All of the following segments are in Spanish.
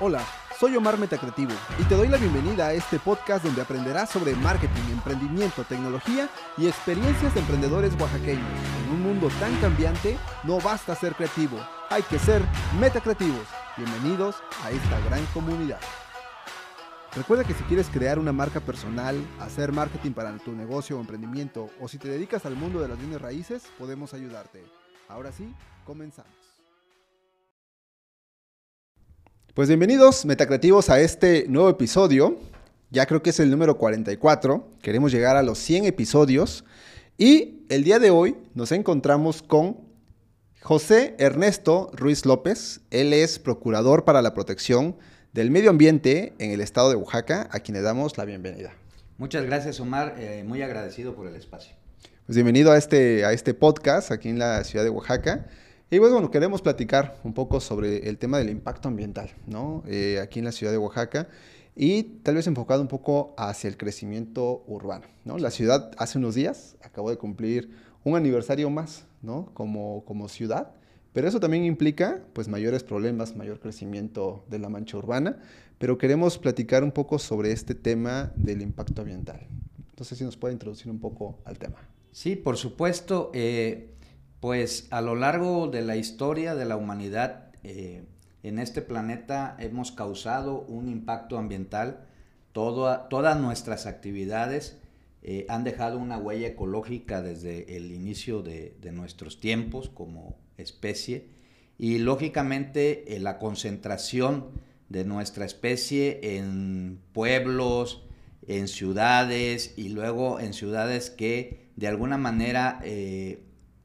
Hola, soy Omar Metacreativo y te doy la bienvenida a este podcast donde aprenderás sobre marketing, emprendimiento, tecnología y experiencias de emprendedores oaxaqueños. En un mundo tan cambiante, no basta ser creativo, hay que ser metacreativos. Bienvenidos a esta gran comunidad. Recuerda que si quieres crear una marca personal, hacer marketing para tu negocio o emprendimiento, o si te dedicas al mundo de las bienes raíces, podemos ayudarte. Ahora sí, comenzamos. Pues bienvenidos, metacreativos, a este nuevo episodio. Ya creo que es el número 44. Queremos llegar a los 100 episodios. Y el día de hoy nos encontramos con José Ernesto Ruiz López. Él es procurador para la protección del medio ambiente en el estado de Oaxaca, a quien le damos la bienvenida. Muchas gracias, Omar. Eh, muy agradecido por el espacio. Pues bienvenido a este, a este podcast aquí en la ciudad de Oaxaca. Y pues, bueno, queremos platicar un poco sobre el tema del impacto ambiental, ¿no? Eh, aquí en la ciudad de Oaxaca y tal vez enfocado un poco hacia el crecimiento urbano, ¿no? La ciudad hace unos días acabó de cumplir un aniversario más, ¿no? Como, como ciudad, pero eso también implica pues mayores problemas, mayor crecimiento de la mancha urbana, pero queremos platicar un poco sobre este tema del impacto ambiental. Entonces, si nos puede introducir un poco al tema. Sí, por supuesto. Eh, pues a lo largo de la historia de la humanidad eh, en este planeta hemos causado un impacto ambiental. todas nuestras actividades eh, han dejado una huella ecológica desde el inicio de, nuestros tiempos como especie y lógicamente eh, la concentración de nuestra especie en pueblos, en ciudades y luego en ciudades que de alguna manera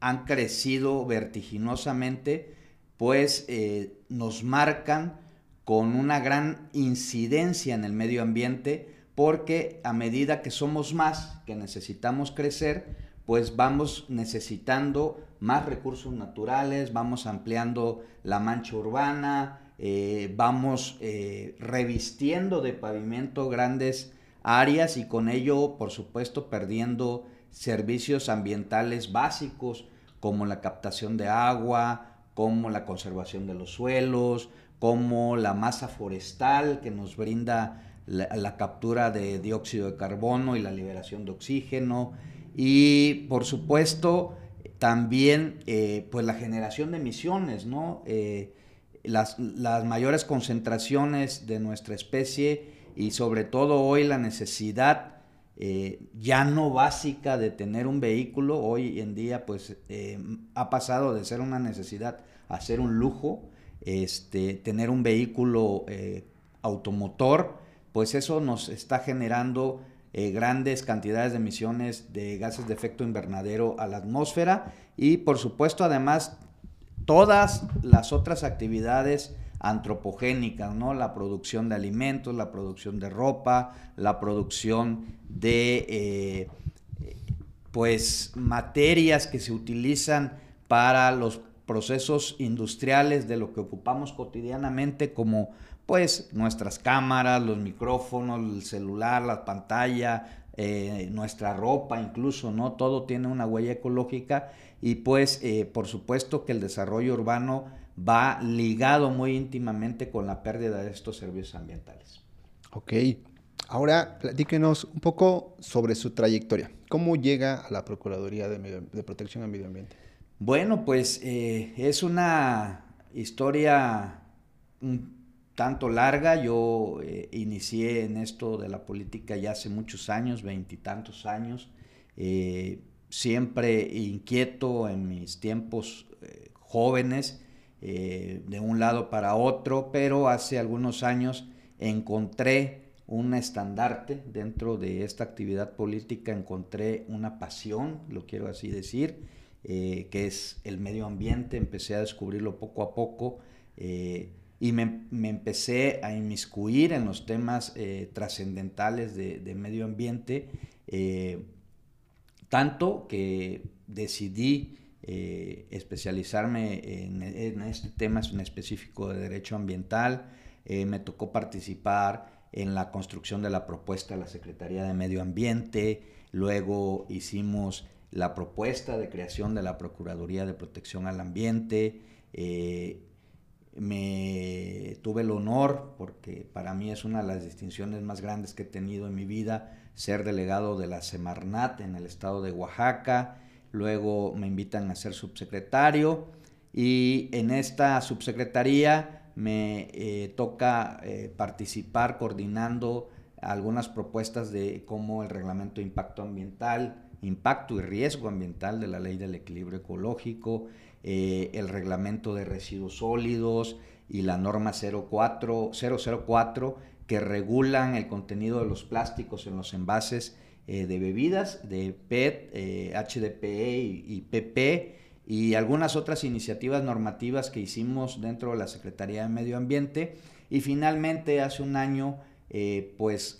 han crecido vertiginosamente, pues eh, nos marcan con una gran incidencia en el medio ambiente, porque a medida que somos más, que necesitamos crecer, pues vamos necesitando más recursos naturales, vamos ampliando la mancha urbana, eh, vamos eh, revistiendo de pavimento grandes áreas y con ello, por supuesto, perdiendo servicios ambientales básicos como la captación de agua, como la conservación de los suelos, como la masa forestal que nos brinda la, captura de dióxido de carbono y la liberación de oxígeno y por supuesto también eh, pues la generación de emisiones, ¿no? Eh, las, las mayores concentraciones de nuestra especie y sobre todo hoy la necesidad eh, ya no básica de tener un vehículo, hoy en día pues eh, ha pasado de ser una necesidad a ser un lujo, este, tener un vehículo eh, automotor, pues eso nos está generando grandes cantidades de emisiones de gases de efecto invernadero a la atmósfera y por supuesto además todas las otras actividades antropogénicas, ¿no? La producción de alimentos, la producción de ropa, la producción de eh, pues materias que se utilizan para los procesos industriales de lo que ocupamos cotidianamente como pues nuestras cámaras, los micrófonos, el celular, la pantalla, eh, nuestra ropa incluso, ¿no? Todo tiene una huella ecológica y pues eh, por supuesto que el desarrollo urbano va ligado muy íntimamente con la pérdida de estos servicios ambientales. Ok, ahora platíquenos un poco sobre su trayectoria. ¿Cómo llega a la Procuraduría de, Protección al Medio Ambiente? Bueno, pues eh, es una historia un tanto larga. Yo eh, inicié en esto de la política ya hace muchos años, veintitantos años, eh, siempre inquieto en mis tiempos jóvenes eh, de un lado para otro, pero hace algunos años encontré un estandarte dentro de esta actividad política, encontré una pasión, lo quiero así decir, eh, que es el medio ambiente, empecé a descubrirlo poco a poco eh, y me, empecé a inmiscuir en los temas trascendentales de, de, medio ambiente, tanto que decidí eh, especializarme en, este tema en específico de derecho ambiental. Eh, me tocó participar en la construcción de la propuesta de la Secretaría de Medio Ambiente. Luego hicimos la propuesta de creación de la Procuraduría de Protección al Ambiente. Eh, me tuve el honor, porque para mí es una de las distinciones más grandes que he tenido en mi vida, ser delegado de la Semarnat en el estado de Oaxaca. Luego me invitan a ser subsecretario y en esta subsecretaría me eh, toca eh, participar coordinando algunas propuestas de cómo el reglamento de impacto ambiental, impacto y riesgo ambiental de la ley del equilibrio ecológico, eh, el reglamento de residuos sólidos y la norma 04, 004 que regulan el contenido de los plásticos en los envases de bebidas de PET, HDPE y PP y algunas otras iniciativas normativas que hicimos dentro de la Secretaría de Medio Ambiente. Y finalmente hace un año eh, pues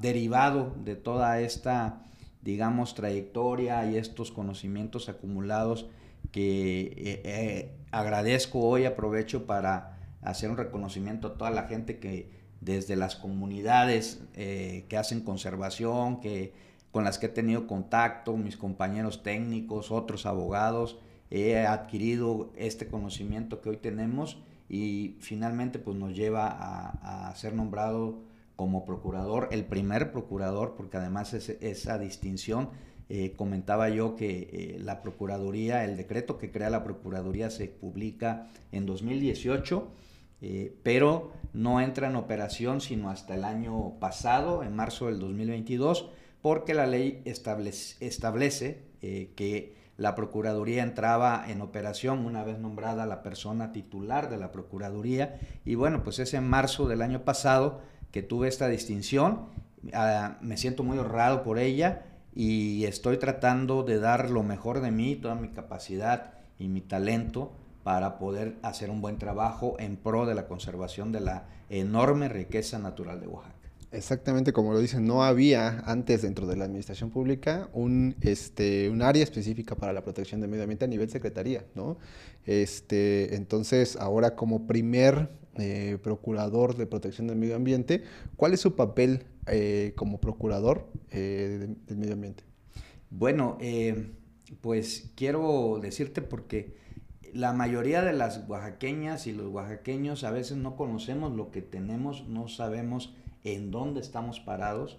derivado de toda esta digamos trayectoria y estos conocimientos acumulados que eh, eh, agradezco hoy aprovecho para hacer un reconocimiento a toda la gente que desde las comunidades que hacen conservación que con las que he tenido contacto, mis compañeros técnicos, otros abogados, he adquirido este conocimiento que hoy tenemos y finalmente pues nos lleva a, ser nombrado como procurador, el primer procurador, porque además es, esa distinción, eh, comentaba yo que eh, la Procuraduría, el decreto que crea la Procuraduría se publica en 2018, eh, pero no entra en operación sino hasta el año pasado, en marzo del 2022 porque la ley establece, eh, que la Procuraduría entraba en operación una vez nombrada la persona titular de la Procuraduría. Y bueno, pues es en marzo del año pasado que tuve esta distinción. Ah, me siento muy honrado por ella y estoy tratando de dar lo mejor de mí, toda mi capacidad y mi talento para poder hacer un buen trabajo en pro de la conservación de la enorme riqueza natural de Oaxaca. Exactamente como lo dicen, no había antes dentro de la administración pública un, este, un área específica para la protección del medio ambiente a nivel secretaría, ¿no? Este, entonces, ahora como primer eh, procurador de protección del medio ambiente, ¿cuál es su papel eh, como procurador eh, del medio ambiente? Bueno, pues quiero decirte porque la mayoría de las oaxaqueñas y los oaxaqueños a veces no conocemos lo que tenemos, no sabemos en dónde estamos parados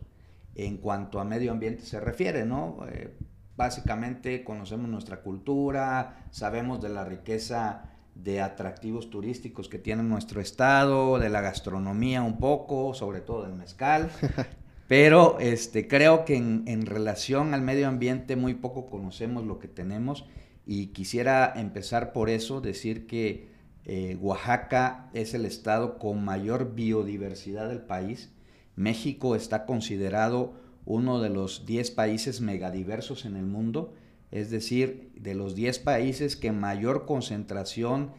en cuanto a medio ambiente se refiere, ¿no? Eh, básicamente conocemos nuestra cultura, sabemos de la riqueza de atractivos turísticos que tiene nuestro estado, de la gastronomía un poco, sobre todo del mezcal, pero este, creo que en, relación al medio ambiente muy poco conocemos lo que tenemos y quisiera empezar por eso, decir que eh, Oaxaca es el estado con mayor biodiversidad del país. México está considerado uno de los 10 países megadiversos en el mundo, es decir, de los 10 países que mayor concentración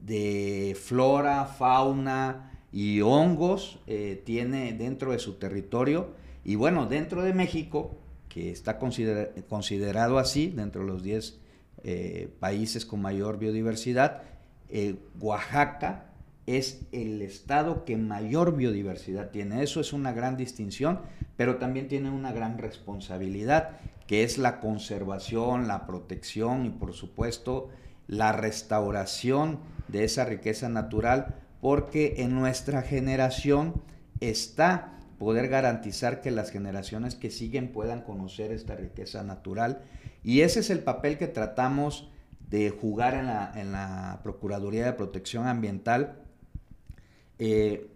de flora, fauna y hongos eh, tiene dentro de su territorio. Y bueno, dentro de México, que está considerado así, dentro de los 10 eh, países con mayor biodiversidad, eh, Oaxaca es el estado que mayor biodiversidad tiene. Eso es una gran distinción, pero también tiene una gran responsabilidad, que es la conservación, la protección y por supuesto la restauración de esa riqueza natural, porque en nuestra generación está poder garantizar que las generaciones que siguen puedan conocer esta riqueza natural. Y ese es el papel que tratamos de jugar en la, en la Procuraduría de Protección Ambiental. Eh,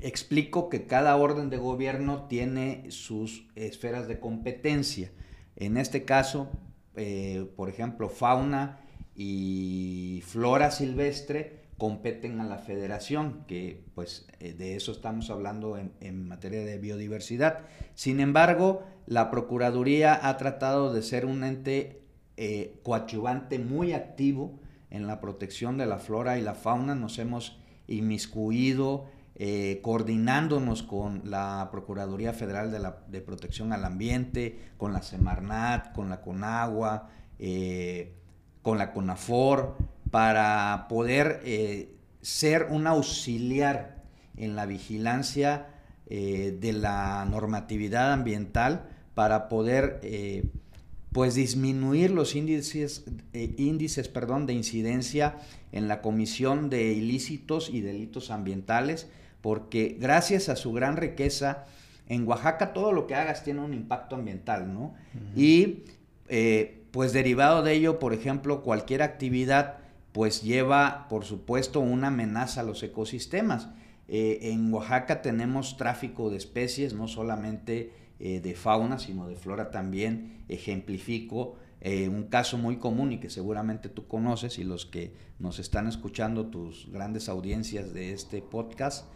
explico que cada orden de gobierno tiene sus esferas de competencia. En este caso, eh, por ejemplo, fauna y flora silvestre competen a la federación, que pues eh, de eso estamos hablando en, materia de biodiversidad. Sin embargo, la Procuraduría ha tratado de ser un ente eh, coadyuvante muy activo en la protección de la flora y la fauna. Nos hemos inmiscuido eh, coordinándonos con la Procuraduría Federal de, Protección al Ambiente, con la Semarnat, con la CONAGUA, con la CONAFOR, para poder eh, ser un auxiliar en la vigilancia de la normatividad ambiental, para poder pues disminuir los índices, eh, índices perdón, de incidencia en la comisión de ilícitos y delitos ambientales, porque gracias a su gran riqueza, en Oaxaca todo lo que hagas tiene un impacto ambiental, ¿no? Y eh, pues derivado de ello, por ejemplo, cualquier actividad pues lleva, por supuesto, una amenaza a los ecosistemas. Eh, en Oaxaca tenemos tráfico de especies, no solamente eh, de fauna, sino de flora también. Ejemplifico eh, un caso muy común y que seguramente tú conoces y los que nos están escuchando, tus grandes audiencias de este podcast,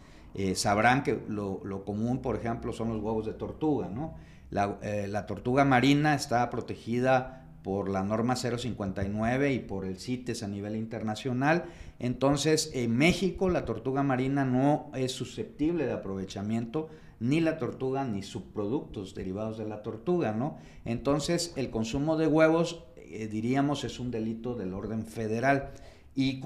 sabrán que lo, lo, común, por ejemplo, son los huevos de tortuga. ¿no? La, la tortuga marina está protegida por la norma 059 y por el CITES a nivel internacional. Entonces, en México la tortuga marina no es susceptible de aprovechamiento, ni la tortuga ni subproductos derivados de la tortuga, ¿no? Entonces, el consumo de huevos, eh, diríamos, es un delito del orden federal. Y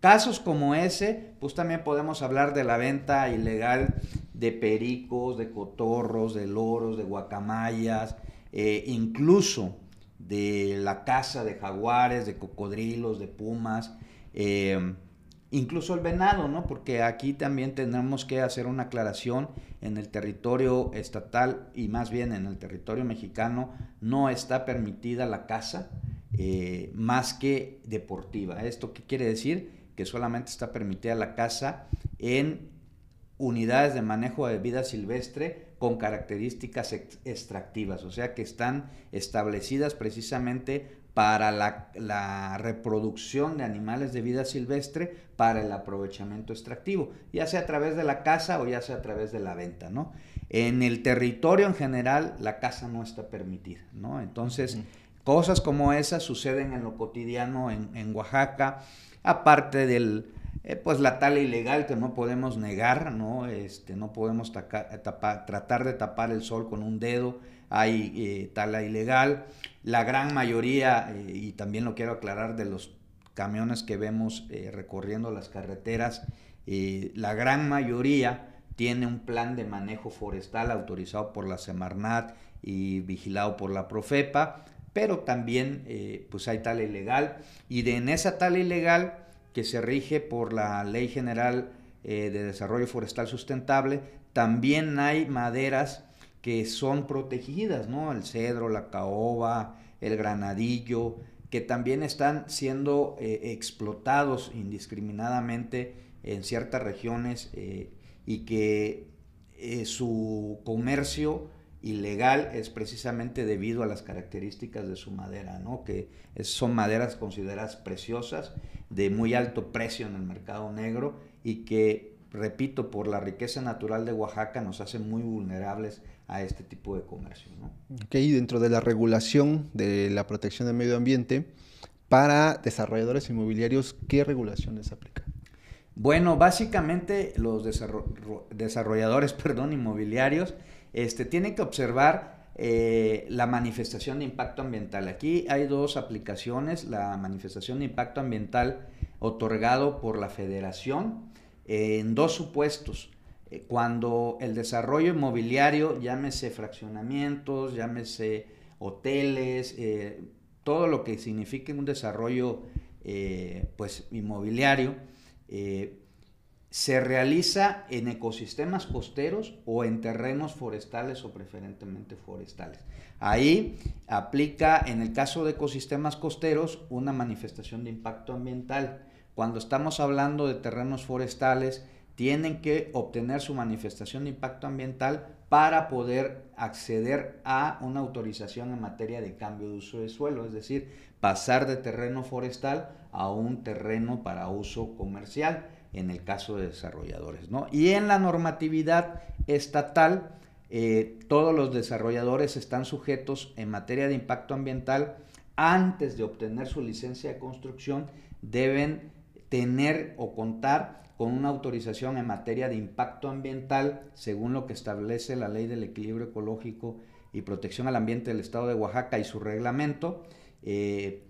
casos como ese, pues también podemos hablar de la venta ilegal de pericos, de cotorros, de loros, de guacamayas, eh, incluso de la caza de jaguares, de cocodrilos, de pumas, eh, incluso el venado, ¿no? Porque aquí también tenemos que hacer una aclaración en el territorio estatal y más bien en el territorio mexicano no está permitida la caza eh, más que deportiva. ¿Esto qué quiere decir? Que solamente está permitida la caza en unidades de manejo de vida silvestre con características extractivas, o sea que están establecidas precisamente para la, reproducción de animales de vida silvestre para el aprovechamiento extractivo, ya sea a través de la caza o ya sea a través de la venta, ¿no? En el territorio en general la caza no está permitida, ¿no? Entonces, cosas como esas suceden en lo cotidiano en Oaxaca, aparte del, eh, pues la tala ilegal que no podemos negar, ¿no? Este, no podemos tratar de tapar el sol con un dedo, hay eh, tala ilegal. La gran mayoría, eh, y también lo quiero aclarar, de los camiones que vemos recorriendo las carreteras, la gran mayoría tiene un plan de manejo forestal autorizado por la Semarnat y vigilado por la Profepa, pero también pues hay tala ilegal y de en esa tala ilegal que se rige por la Ley General eh, de Desarrollo Forestal Sustentable, también hay maderas que son protegidas, ¿no? El cedro, la caoba, el granadillo, que también están siendo eh, explotados indiscriminadamente en ciertas regiones eh, y que su comercio ilegal es precisamente debido a las características de su madera, ¿no? que son maderas consideradas preciosas, de muy alto precio en el mercado negro y que, repito, por la riqueza natural de Oaxaca nos hace muy vulnerables a este tipo de comercio. ¿no? Ok, dentro de la regulación de la protección del medio ambiente, para desarrolladores inmobiliarios, ¿qué regulaciones aplican? Bueno, básicamente los desarrolladores perdón, inmobiliarios este, tienen que observar eh, la manifestación de impacto ambiental. Aquí hay dos aplicaciones, la manifestación de impacto ambiental otorgado por la federación eh, en dos supuestos. Eh, cuando el desarrollo inmobiliario, llámese fraccionamientos, llámese hoteles, todo lo que signifique un desarrollo pues, inmobiliario, se realiza en ecosistemas costeros o en terrenos forestales o preferentemente forestales. Ahí aplica, en el caso de ecosistemas costeros, una manifestación de impacto ambiental. Cuando estamos hablando de terrenos forestales, tienen que obtener su manifestación de impacto ambiental para poder acceder a una autorización en materia de cambio de uso de suelo, es decir, pasar de terreno forestal a un terreno para uso comercial en el caso de desarrolladores. ¿no? Y en la normatividad estatal, eh, todos los desarrolladores están sujetos en materia de impacto ambiental, antes de obtener su licencia de construcción, deben tener o contar con una autorización en materia de impacto ambiental, según lo que establece la Ley del Equilibrio Ecológico y Protección al Ambiente del Estado de Oaxaca y su reglamento, eh,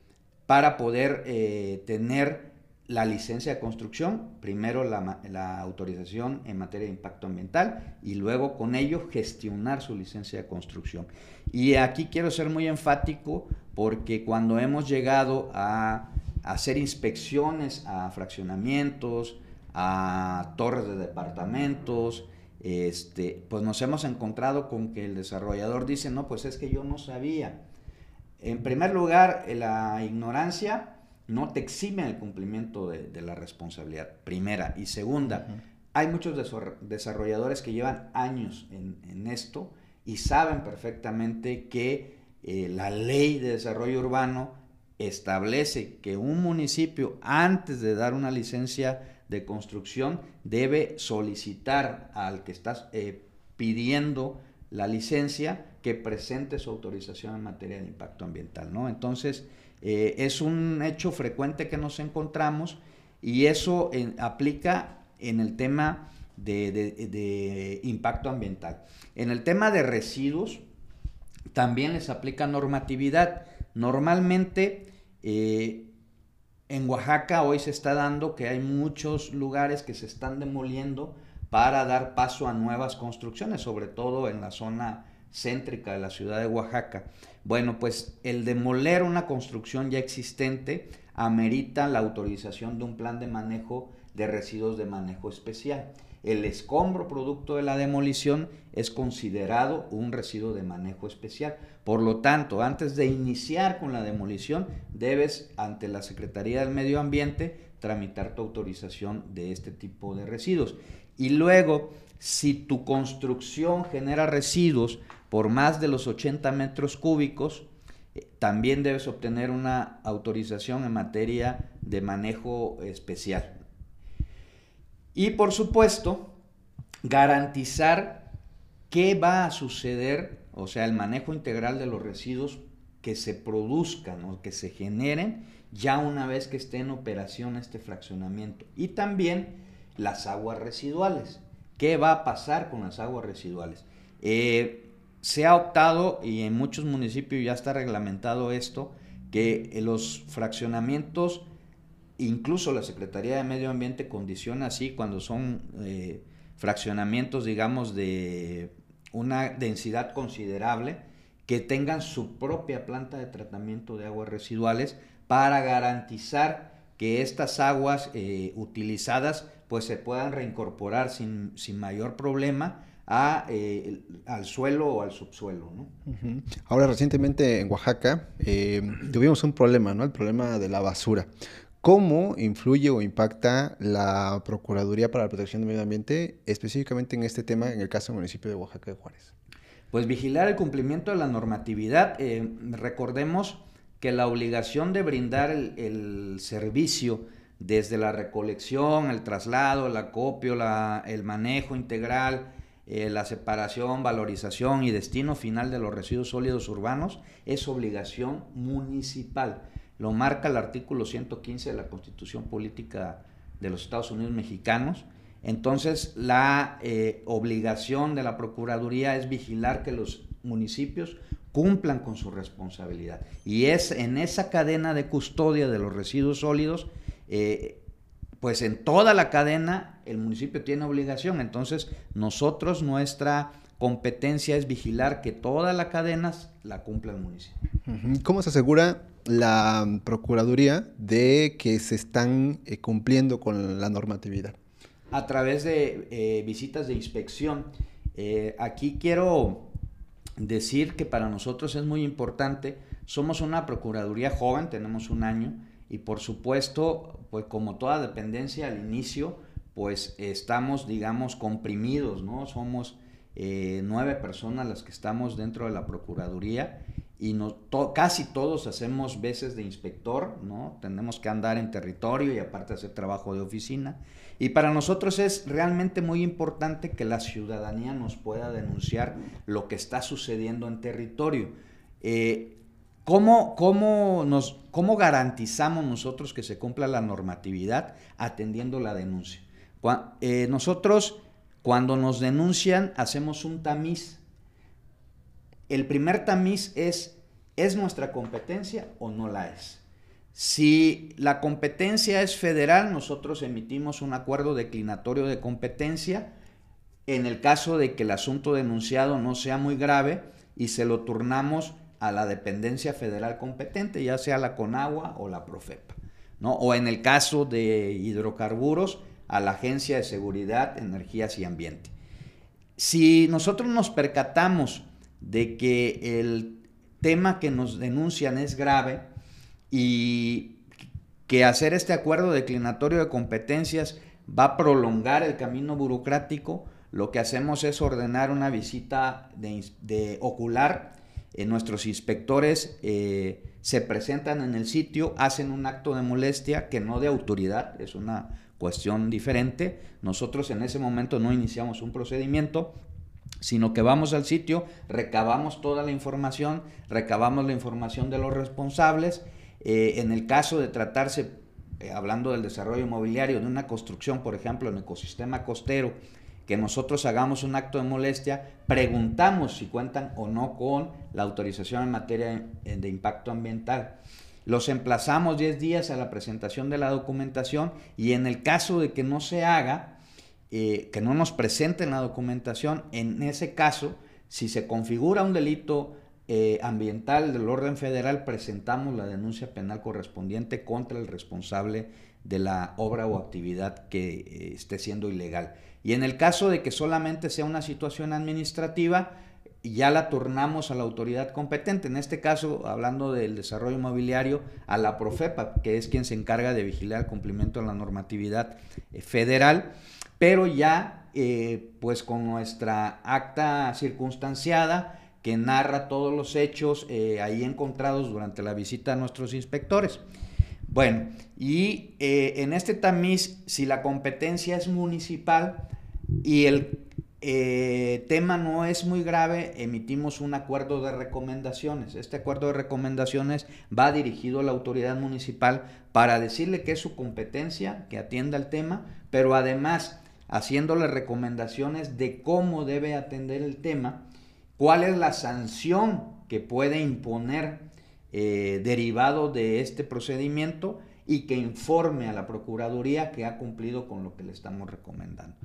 para poder eh, tener la licencia de construcción, primero la, autorización en materia de impacto ambiental y luego con ello gestionar su licencia de construcción. Y aquí quiero ser muy enfático porque cuando hemos llegado a, hacer inspecciones a fraccionamientos, a torres de departamentos, este, pues nos hemos encontrado con que el desarrollador dice, no, pues es que yo no sabía. En primer lugar, la ignorancia no te exime el cumplimiento de, la responsabilidad, primera. Y segunda, hay muchos desarrolladores que llevan años en, esto y saben perfectamente que eh, la ley de desarrollo urbano establece que un municipio, antes de dar una licencia de construcción, debe solicitar al que estás eh, pidiendo la licencia que presente su autorización en materia de impacto ambiental, ¿no? Entonces, eh, es un hecho frecuente que nos encontramos y eso aplica en el tema de, impacto ambiental. En el tema de residuos, también les aplica normatividad. Normalmente, eh, en Oaxaca hoy se está dando que hay muchos lugares que se están demoliendo para dar paso a nuevas construcciones, sobre todo en la zona céntrica de la ciudad de Oaxaca. Bueno, pues el demoler una construcción ya existente amerita la autorización de un plan de manejo de residuos de manejo especial. El escombro producto de la demolición es considerado un residuo de manejo especial. Por lo tanto, antes de iniciar con la demolición, debes ante la Secretaría del Medio Ambiente tramitar tu autorización de este tipo de residuos. Y luego, si tu construcción genera residuos por más de los 80 metros cúbicos, eh, también debes obtener una autorización en materia de manejo especial. Y por supuesto, garantizar qué va a suceder, o sea, el manejo integral de los residuos que se produzcan o que se generen ya una vez que esté en operación este fraccionamiento. Y también las aguas residuales. ¿Qué va a pasar con las aguas residuales? Eh, se ha optado, y en muchos municipios ya está reglamentado esto, que los fraccionamientos, incluso la Secretaría de Medio Ambiente condiciona así cuando son eh, fraccionamientos, digamos, de una densidad considerable, que tengan su propia planta de tratamiento de aguas residuales para garantizar que estas aguas eh, utilizadas pues se puedan reincorporar sin, sin mayor problema a, eh, al suelo o al subsuelo. ¿no? Ahora, recientemente en Oaxaca eh, tuvimos un problema, ¿no? El problema de la basura. ¿Cómo influye o impacta la Procuraduría para la Protección del Medio Ambiente específicamente en este tema en el caso del municipio de Oaxaca de Juárez? Pues vigilar el cumplimiento de la normatividad. Eh, recordemos que la obligación de brindar el, el, servicio desde la recolección, el traslado, el acopio, la, el manejo integral, eh, la separación, valorización y destino final de los residuos sólidos urbanos es obligación municipal. Lo marca el artículo 115 de la Constitución Política de los Estados Unidos Mexicanos. Entonces, la eh, obligación de la Procuraduría es vigilar que los municipios cumplan con su responsabilidad. Y es en esa cadena de custodia de los residuos sólidos eh, pues en toda la cadena el municipio tiene obligación. Entonces, nosotros, nuestra competencia es vigilar que toda la cadena la cumpla el municipio. ¿Cómo se asegura la Procuraduría de que se están eh, cumpliendo con la normatividad? A través de eh, visitas de inspección. Eh, aquí quiero decir que para nosotros es muy importante. Somos una Procuraduría joven, tenemos un año y por supuesto, pues como toda dependencia al inicio, pues estamos, digamos, comprimidos, ¿no? Somos eh, nueve personas las que estamos dentro de la Procuraduría y casi todos hacemos veces de inspector, ¿no? Tenemos que andar en territorio y aparte hacer trabajo de oficina. Y para nosotros es realmente muy importante que la ciudadanía nos pueda denunciar lo que está sucediendo en territorio. Eh, ¿Cómo, cómo, nos, ¿Cómo garantizamos nosotros que se cumpla la normatividad atendiendo la denuncia? Eh, nosotros, cuando nos denuncian, hacemos un tamiz. El primer tamiz es, ¿es nuestra competencia o no la es? Si la competencia es federal, nosotros emitimos un acuerdo declinatorio de competencia en el caso de que el asunto denunciado no sea muy grave y se lo turnamos a la dependencia federal competente, ya sea la CONAGUA o la PROFEPA. ¿no? O en el caso de hidrocarburos, a la Agencia de Seguridad, Energías y Ambiente. Si nosotros nos percatamos de que el tema que nos denuncian es grave y que hacer este acuerdo declinatorio de competencias va a prolongar el camino burocrático, lo que hacemos es ordenar una visita de, ocular. Eh, nuestros inspectores eh, se presentan en el sitio, hacen un acto de molestia que no de autoridad, es una cuestión diferente. Nosotros en ese momento no iniciamos un procedimiento, sino que vamos al sitio, recabamos toda la información, recabamos la información de los responsables. Eh, en el caso de tratarse, hablando del desarrollo inmobiliario, de una construcción, por ejemplo, en ecosistema costero, que nosotros hagamos un acto de molestia, preguntamos si cuentan o no con la autorización en materia de impacto ambiental. Los emplazamos 10 días a la presentación de la documentación y en el caso de que no se haga, eh, que no nos presenten la documentación, en ese caso, si se configura un delito eh, ambiental del orden federal, presentamos la denuncia penal correspondiente contra el responsable de la obra o actividad que eh, esté siendo ilegal. Y en el caso de que solamente sea una situación administrativa, ya la turnamos a la autoridad competente, en este caso, hablando del desarrollo inmobiliario, a la Profepa, que es quien se encarga de vigilar el cumplimiento de la normatividad eh, federal, pero ya pues con nuestra acta circunstanciada que narra todos los hechos eh, ahí encontrados durante la visita a nuestros inspectores. Bueno, y en este tamiz, si la competencia es municipal y el eh, tema no es muy grave, emitimos un acuerdo de recomendaciones. Este acuerdo de recomendaciones va dirigido a la autoridad municipal para decirle que es su competencia, que atienda el tema, pero además haciéndole recomendaciones de cómo debe atender el tema, cuál es la sanción que puede imponer eh, derivado de este procedimiento y que informe a la Procuraduría que ha cumplido con lo que le estamos recomendando.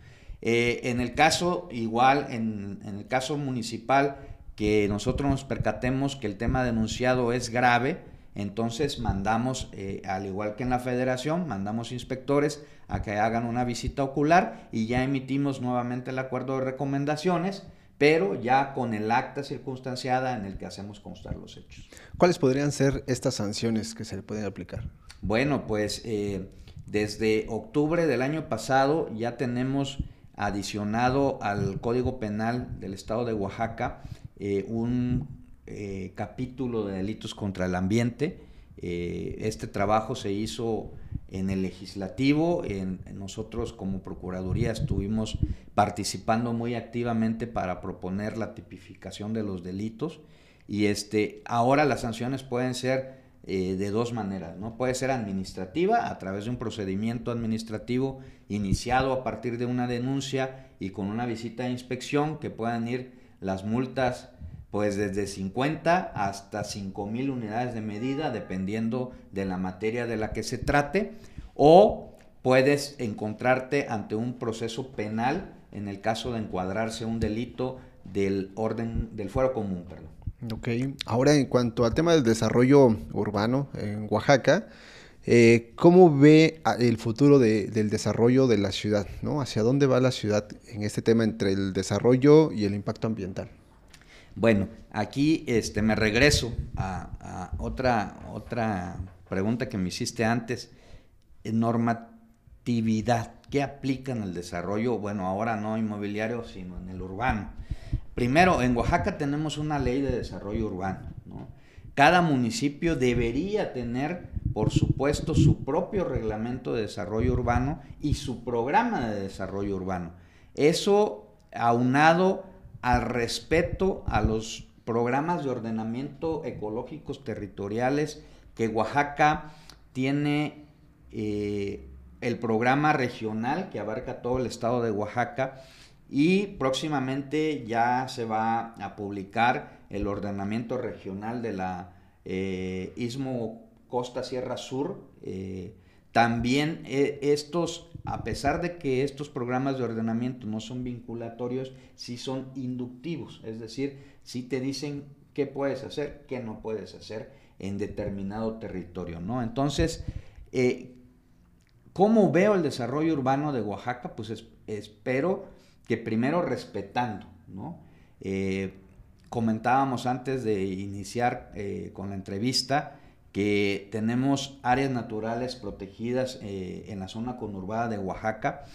Eh, en el caso, igual, en, el caso municipal, que nosotros nos percatemos que el tema denunciado es grave, entonces mandamos, eh, al igual que en la federación, mandamos inspectores a que hagan una visita ocular y ya emitimos nuevamente el acuerdo de recomendaciones, pero ya con el acta circunstanciada en el que hacemos constar los hechos. ¿Cuáles podrían ser estas sanciones que se le pueden aplicar? Bueno, pues eh, desde octubre del año pasado ya tenemos adicionado al Código Penal del Estado de Oaxaca eh, un eh, capítulo de delitos contra el ambiente. Este trabajo se hizo en el legislativo, nosotros como Procuraduría estuvimos participando muy activamente para proponer la tipificación de los delitos y este, ahora las sanciones pueden ser eh, de dos maneras, ¿no? Puede ser administrativa, a través de un procedimiento administrativo iniciado a partir de una denuncia y con una visita de inspección que puedan ir las multas pues desde 50 hasta 5 mil unidades de medida, dependiendo de la materia de la que se trate, o puedes encontrarte ante un proceso penal en el caso de encuadrarse un delito del orden del fuero común. Perdón. Ok, ahora en cuanto al tema del desarrollo urbano en Oaxaca, eh, ¿cómo ve el futuro del desarrollo de la ciudad? ¿no? ¿Hacia dónde va la ciudad en este tema entre el desarrollo y el impacto ambiental? Bueno, aquí este, me regreso a, otra, otra pregunta que me hiciste antes. Normatividad, ¿qué aplica en el desarrollo? Bueno, ahora no inmobiliario, sino en el urbano. Primero, en Oaxaca tenemos una ley de desarrollo urbano. Cada municipio debería tener, por supuesto, su propio reglamento de desarrollo urbano y su programa de desarrollo urbano. Eso aunado al respeto a los programas de ordenamiento ecológicos territoriales que Oaxaca tiene eh, el programa regional que abarca todo el estado de Oaxaca y próximamente ya se va a publicar el ordenamiento regional de la eh, Istmo Costa Sierra Sur. Eh, también eh, estos, a pesar de que estos programas de ordenamiento no son vinculatorios, sí son inductivos, es decir, sí te dicen qué puedes hacer, qué no puedes hacer en determinado territorio, ¿no? Entonces, eh, ¿cómo veo el desarrollo urbano de Oaxaca? Pues espero que primero respetando, ¿no? Eh, comentábamos antes de iniciar eh, con la entrevista que tenemos áreas naturales protegidas eh, en la zona conurbada de Oaxaca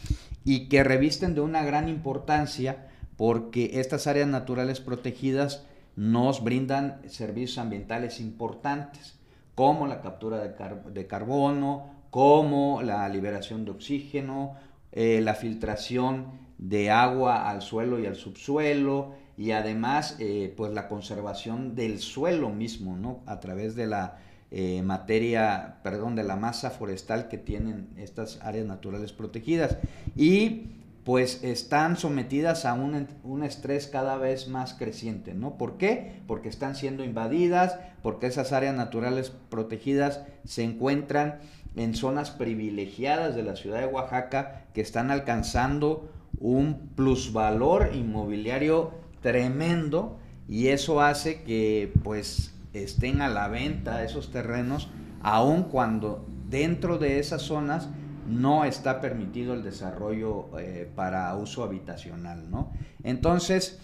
y que revisten de una gran importancia porque estas áreas naturales protegidas nos brindan servicios ambientales importantes, como la captura de, carbono, como la liberación de oxígeno, la filtración de agua al suelo y al subsuelo, y además eh, pues la conservación del suelo mismo, ¿no? A través de la eh, materia, perdón, de la masa forestal que tienen estas áreas naturales protegidas. Y pues están sometidas a un, un, estrés cada vez más creciente, ¿no? ¿Por qué? Porque están siendo invadidas, porque esas áreas naturales protegidas se encuentran en zonas privilegiadas de la ciudad de Oaxaca que están alcanzando un plusvalor inmobiliario tremendo y eso hace que pues estén a la venta esos terrenos aun cuando dentro de esas zonas no está permitido el desarrollo eh, para uso habitacional, ¿no? Entonces,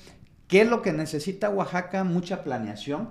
¿qué es lo que necesita Oaxaca? Mucha planeación,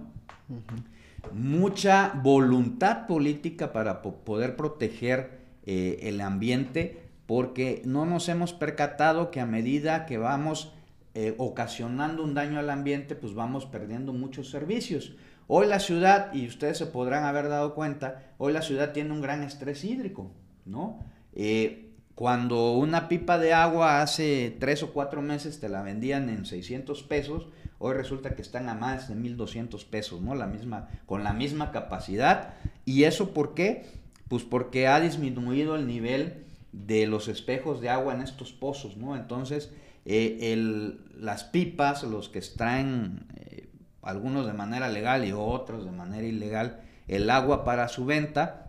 mucha voluntad política para poder proteger eh, el ambiente, porque no nos hemos percatado que a medida que vamos eh, ocasionando un daño al ambiente, pues vamos perdiendo muchos servicios. Hoy la ciudad, y ustedes se podrán haber dado cuenta, hoy la ciudad tiene un gran estrés hídrico, ¿no? Eh, cuando una pipa de agua hace tres o cuatro meses te la vendían en 600 pesos, hoy resulta que están a más de 1200 pesos, ¿no? La misma, con la misma capacidad. ¿Y eso por qué? Pues porque ha disminuido el nivel de los espejos de agua en estos pozos, ¿no? Entonces, eh, las pipas, los que extraen, eh, algunos de manera legal y otros de manera ilegal, el agua para su venta,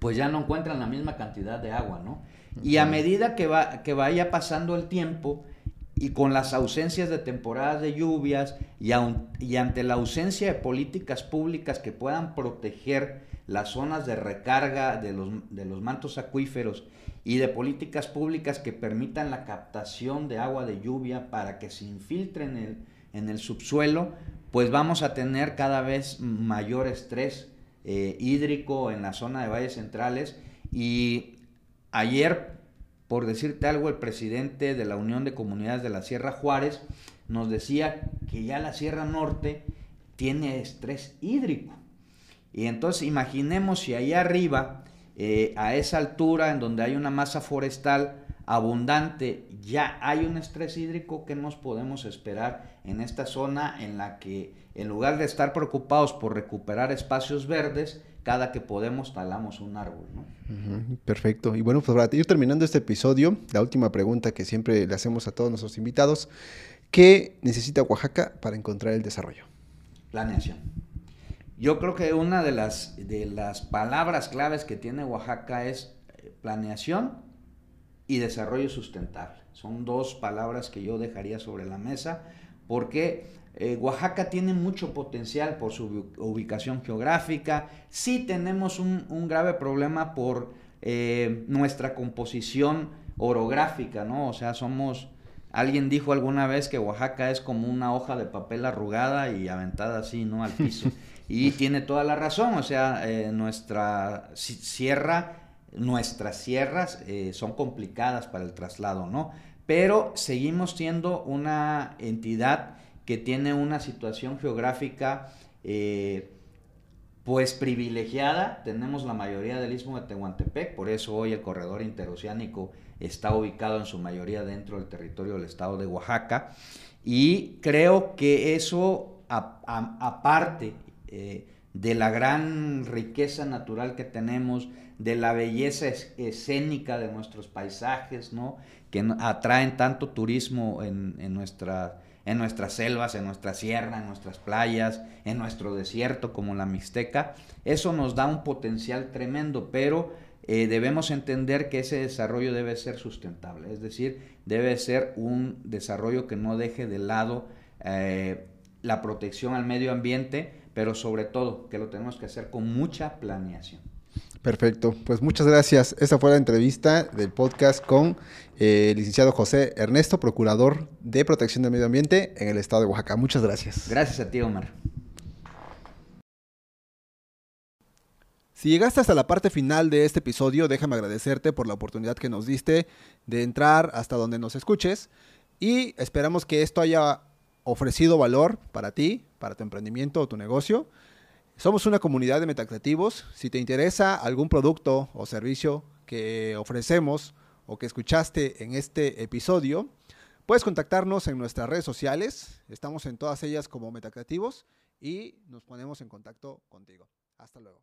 pues ya no encuentran la misma cantidad de agua, ¿no? Y a medida que, va, que vaya pasando el tiempo y con las ausencias de temporadas de lluvias y, y ante la ausencia de políticas públicas que puedan proteger las zonas de recarga de los, de los mantos acuíferos y de políticas públicas que permitan la captación de agua de lluvia para que se infiltre en el, en el subsuelo, pues vamos a tener cada vez mayor estrés eh, hídrico en la zona de valles centrales. Y ayer, por decirte algo, el presidente de la Unión de Comunidades de la Sierra Juárez nos decía que ya la Sierra Norte tiene estrés hídrico. Y entonces imaginemos si ahí arriba eh, a esa altura en donde hay una masa forestal abundante, ya hay un estrés hídrico que nos podemos esperar en esta zona en la que en lugar de estar preocupados por recuperar espacios verdes, cada que podemos talamos un árbol. perfecto. Y bueno, pues para ir terminando este episodio, la última pregunta que siempre le hacemos a todos nuestros invitados, ¿qué necesita Oaxaca para encontrar el desarrollo? Planeación. Yo creo que una de las, de las palabras claves que tiene Oaxaca es eh, planeación y desarrollo sustentable. Son dos palabras que yo dejaría sobre la mesa porque eh, Oaxaca tiene mucho potencial por su ubicación geográfica. Sí tenemos un, grave problema por eh, nuestra composición orográfica, ¿no? O sea, somos... Alguien dijo alguna vez que Oaxaca es como una hoja de papel arrugada y aventada así, ¿no? Al piso. Y tiene toda la razón, o sea, eh, nuestra sierra, nuestras sierras eh, son complicadas para el traslado, ¿no? Pero seguimos siendo una entidad que tiene una situación geográfica eh, pues privilegiada. Tenemos la mayoría del istmo de Tehuantepec, por eso hoy el corredor interoceánico está ubicado en su mayoría dentro del territorio del estado de Oaxaca. Y creo que eso, aparte eh, de la gran riqueza natural que tenemos, de la belleza escénica de nuestros paisajes, ¿no? que atraen tanto turismo en, nuestra, en nuestras selvas, en nuestra sierra, en nuestras playas, en nuestro desierto como la Mixteca. Eso nos da un potencial tremendo, pero eh, debemos entender que ese desarrollo debe ser sustentable, es decir, debe ser un desarrollo que no deje de lado eh, la protección al medio ambiente, pero sobre todo que lo tenemos que hacer con mucha planeación. Perfecto, pues muchas gracias. Esa fue la entrevista del podcast con eh, el licenciado José Ernesto, procurador de protección del medio ambiente en el estado de Oaxaca. Muchas gracias. Gracias a ti, Omar. Si llegaste hasta la parte final de este episodio, déjame agradecerte por la oportunidad que nos diste de entrar hasta donde nos escuches y esperamos que esto haya ofrecido valor para ti, para tu emprendimiento o tu negocio. Somos una comunidad de metacreativos. Si te interesa algún producto o servicio que ofrecemos o que escuchaste en este episodio, puedes contactarnos en nuestras redes sociales. Estamos en todas ellas como Metacreativos y nos ponemos en contacto contigo. Hasta luego.